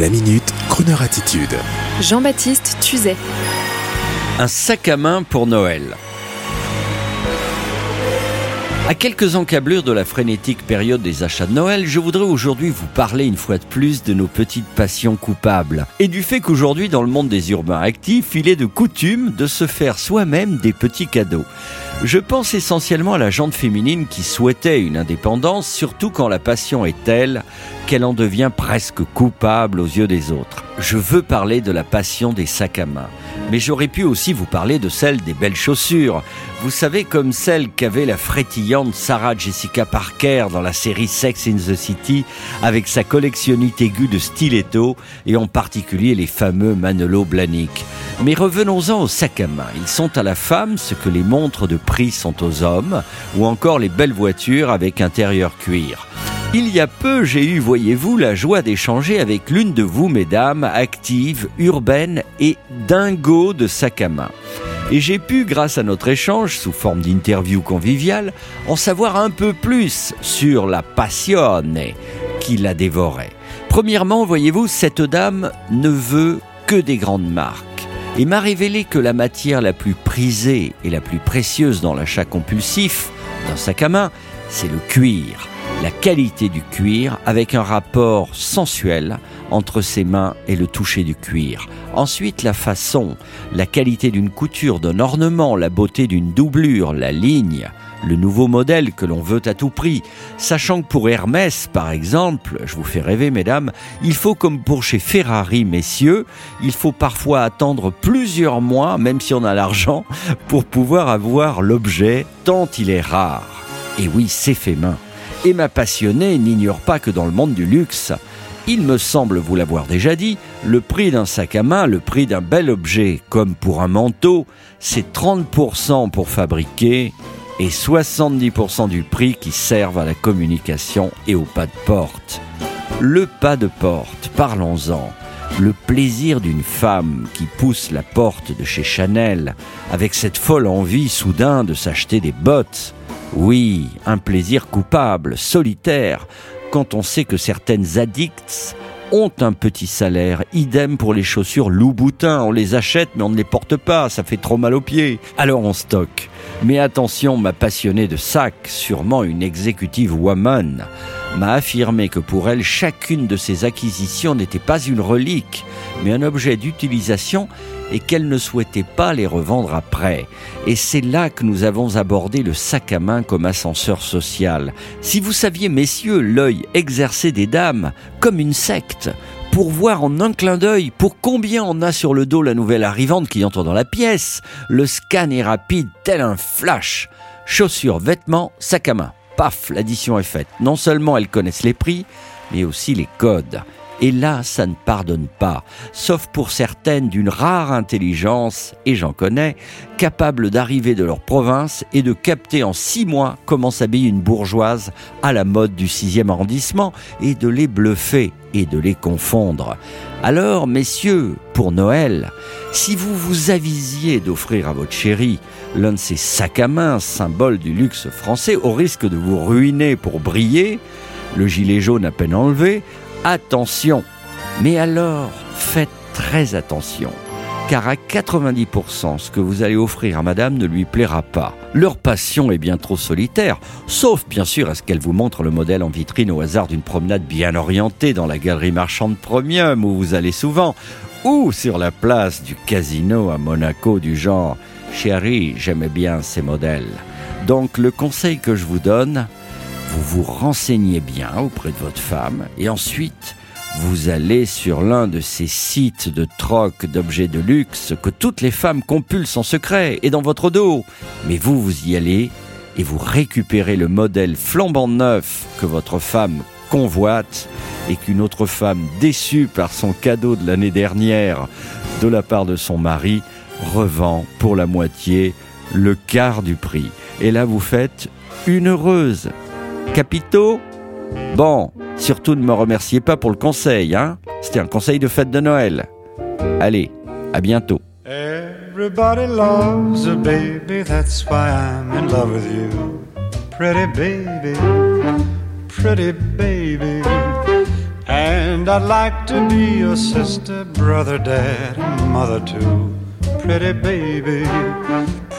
La minute, Kroneur attitude. Jean-Baptiste Tuzet. Un sac à main pour Noël. À quelques encablures de la frénétique période des achats de Noël, je voudrais aujourd'hui vous parler une fois de plus de nos petites passions coupables et du fait qu'aujourd'hui dans le monde des urbains actifs, il est de coutume de se faire soi-même des petits cadeaux. Je pense essentiellement à la jante féminine qui souhaitait une indépendance, surtout quand la passion est telle qu'elle en devient presque coupable aux yeux des autres. Je veux parler de la passion des sacs. Mais j'aurais pu aussi vous parler de celle des belles chaussures. Vous savez, comme celle qu'avait la frétillante Sarah Jessica Parker dans la série Sex in the City, avec sa collectionnite aiguë de stilettos et en particulier les fameux Manolo Blahnik. Mais revenons-en aux sacs à main. Ils sont à la femme ce que les montres de prix sont aux hommes, ou encore les belles voitures avec intérieur cuir. Il y a peu, j'ai eu, voyez-vous, la joie d'échanger avec l'une de vous, mesdames, active, urbaine et dingo de main. Et j'ai pu, grâce à notre échange sous forme d'interview conviviale, en savoir un peu plus sur la passione qui la dévorait. Premièrement, voyez-vous, cette dame ne veut que des grandes marques et m'a révélé que la matière la plus prisée et la plus précieuse dans l'achat compulsif d'un sac à main, c'est le cuir la qualité du cuir avec un rapport sensuel entre ses mains et le toucher du cuir. Ensuite, la façon, la qualité d'une couture, d'un ornement, la beauté d'une doublure, la ligne, le nouveau modèle que l'on veut à tout prix. Sachant que pour Hermès, par exemple, je vous fais rêver, mesdames, il faut comme pour chez Ferrari, messieurs, il faut parfois attendre plusieurs mois, même si on a l'argent, pour pouvoir avoir l'objet, tant il est rare. Et oui, c'est fait main et ma passionnée n'ignore pas que dans le monde du luxe, il me semble vous l'avoir déjà dit, le prix d'un sac à main, le prix d'un bel objet, comme pour un manteau, c'est 30% pour fabriquer et 70% du prix qui servent à la communication et au pas de porte. Le pas de porte, parlons-en. Le plaisir d'une femme qui pousse la porte de chez Chanel avec cette folle envie soudain de s'acheter des bottes oui, un plaisir coupable, solitaire, quand on sait que certaines addicts ont un petit salaire. Idem pour les chaussures Louboutin. On les achète mais on ne les porte pas, ça fait trop mal aux pieds. Alors on stocke. Mais attention, ma passionnée de sac, sûrement une executive woman, m'a affirmé que pour elle, chacune de ses acquisitions n'était pas une relique, mais un objet d'utilisation et qu'elle ne souhaitait pas les revendre après. Et c'est là que nous avons abordé le sac à main comme ascenseur social. Si vous saviez, messieurs, l'œil exercé des dames comme une secte, pour voir en un clin d'œil pour combien on a sur le dos la nouvelle arrivante qui entre dans la pièce. Le scan est rapide, tel un flash. Chaussures, vêtements, sac à main. Paf, l'addition est faite. Non seulement elles connaissent les prix, mais aussi les codes. Et là, ça ne pardonne pas, sauf pour certaines d'une rare intelligence, et j'en connais, capables d'arriver de leur province et de capter en six mois comment s'habille une bourgeoise à la mode du sixième arrondissement et de les bluffer et de les confondre. Alors, messieurs, pour Noël, si vous vous avisiez d'offrir à votre chérie l'un de ces sacs à main, symbole du luxe français, au risque de vous ruiner pour briller, le gilet jaune à peine enlevé, attention. Mais alors, faites très attention. Car à 90%, ce que vous allez offrir à madame ne lui plaira pas. Leur passion est bien trop solitaire, sauf bien sûr à ce qu'elle vous montre le modèle en vitrine au hasard d'une promenade bien orientée dans la galerie marchande Premium où vous allez souvent, ou sur la place du casino à Monaco du genre Chérie, j'aimais bien ces modèles. Donc le conseil que je vous donne, vous vous renseignez bien auprès de votre femme et ensuite vous allez sur l'un de ces sites de troc d'objets de luxe que toutes les femmes compulsent en secret et dans votre dos. Mais vous, vous y allez et vous récupérez le modèle flambant neuf que votre femme convoite et qu'une autre femme déçue par son cadeau de l'année dernière de la part de son mari revend pour la moitié le quart du prix. Et là, vous faites une heureuse. Capitaux Bon, surtout ne me remerciez pas pour le conseil, hein C'était un conseil de fête de Noël. Allez, à bientôt. Everybody loves a baby, that's why I'm in love with you. Pretty baby, pretty baby. And I'd like to be your sister, brother, dad, and mother too. Pretty baby,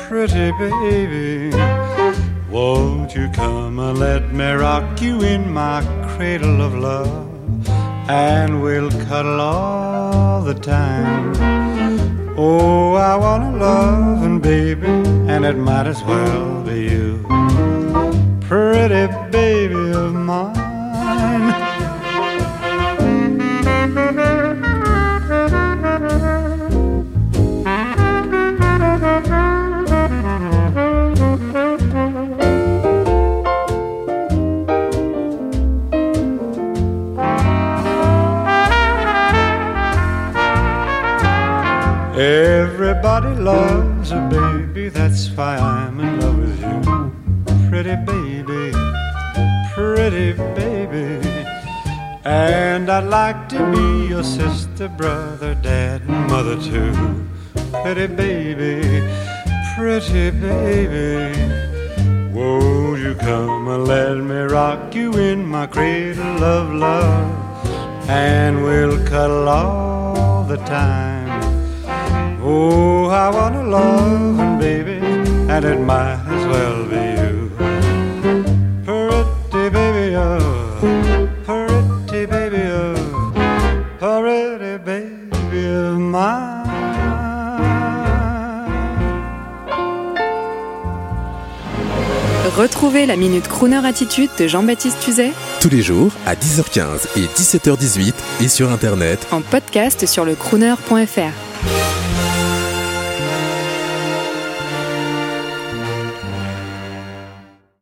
pretty baby. Won't you come and let me rock you in my cradle of love? And we'll cuddle all the time. Oh, I wanna love and baby, and it might as well be Everybody loves a baby, that's why I'm in love with you. Pretty baby, pretty baby. And I'd like to be your sister, brother, dad, and mother too. Pretty baby, pretty baby. Won't you come and let me rock you in my cradle of love? And we'll cuddle all the time. Oh, I wanna love and baby, and it might as well be you. Pretty baby, oh, pretty baby, oh, pretty baby of mine. Retrouvez la Minute Crooner Attitude de Jean-Baptiste Tuzet Tous les jours à 10h15 et 17h18 et sur Internet en podcast sur le crooner.fr.